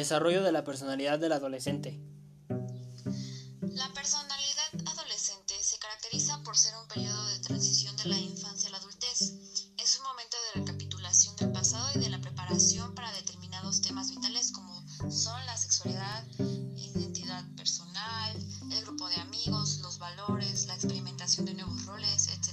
Desarrollo de la personalidad del adolescente. La personalidad adolescente se caracteriza por ser un periodo de transición de la infancia a la adultez. Es un momento de recapitulación del pasado y de la preparación para determinados temas vitales como son la sexualidad, identidad personal, el grupo de amigos, los valores, la experimentación de nuevos roles, etc.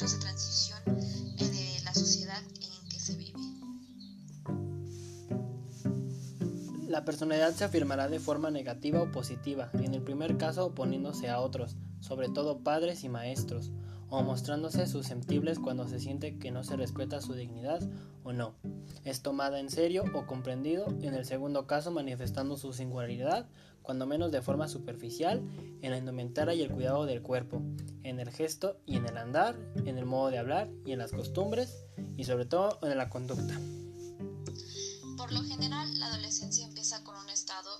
de transición de la sociedad en que se vive. La personalidad se afirmará de forma negativa o positiva, en el primer caso oponiéndose a otros, sobre todo padres y maestros, o mostrándose susceptibles cuando se siente que no se respeta su dignidad o no. Es tomada en serio o comprendido, en el segundo caso manifestando su singularidad, cuando menos de forma superficial, en la indumentaria y el cuidado del cuerpo, en el gesto y en el andar, en el modo de hablar y en las costumbres, y sobre todo en la conducta. Por lo general, la adolescencia empieza con un estado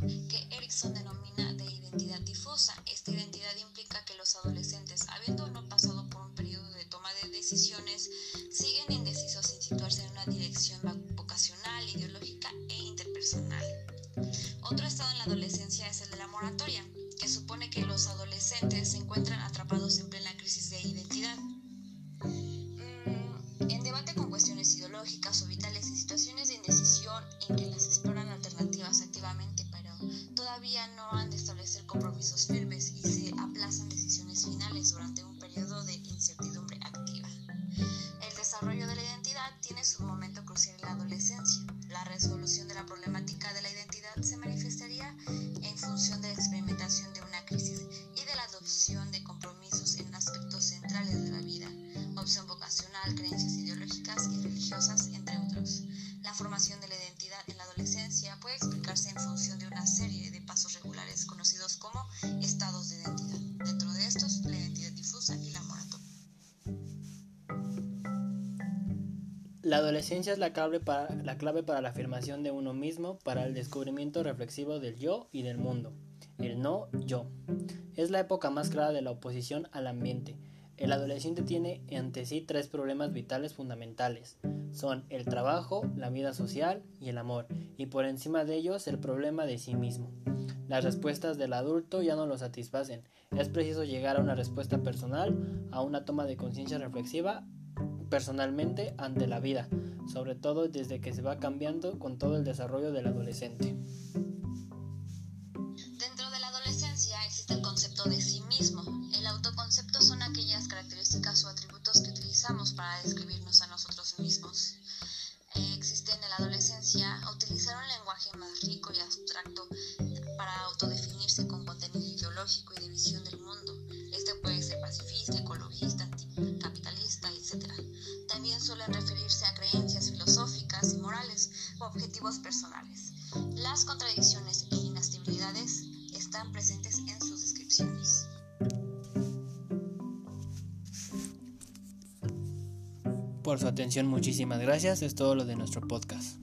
siguen indecisos sin situarse en una dirección vocacional, ideológica e interpersonal. Otro estado en la adolescencia es el de la moratoria, que supone que los adolescentes se encuentran atrapados en plena crisis de identidad. Mm, en debate con cuestiones ideológicas o vitales y situaciones de indecisión en que las exploran alternativas activamente, pero todavía no han de establecer compromisos firmes y se tiene su momento crucial en la adolescencia. La resolución de la problemática de la identidad se manifestaría en función de la experimentación de una crisis y de la adopción de compromisos en aspectos centrales de la vida, opción vocacional, creencias ideológicas y religiosas, entre otros. La formación La adolescencia es la clave, para, la afirmación de uno mismo, para el descubrimiento reflexivo del yo y del mundo. El no yo. Es la época más clara de la oposición al ambiente. El adolescente tiene ante sí tres problemas vitales fundamentales. Son el trabajo, la vida social y el amor, y por encima de ellos el problema de sí mismo. Las respuestas del adulto ya no lo satisfacen. Es preciso llegar a una respuesta personal, a una toma de conciencia reflexiva personalmente ante la vida, sobre todo desde que se va cambiando con todo el desarrollo del adolescente. Dentro de la adolescencia existe el concepto de sí mismo. El autoconcepto son aquellas características o atributos que utilizamos para describirnos a nosotros mismos. Eh, existe en la adolescencia utilizar un lenguaje más rico y abstracto para autodefinirse con contenido ideológico y de visión del mundo. Objetivos personales. Las contradicciones e inestabilidades están presentes en sus descripciones. Por su atención, muchísimas gracias. Es todo lo de nuestro podcast.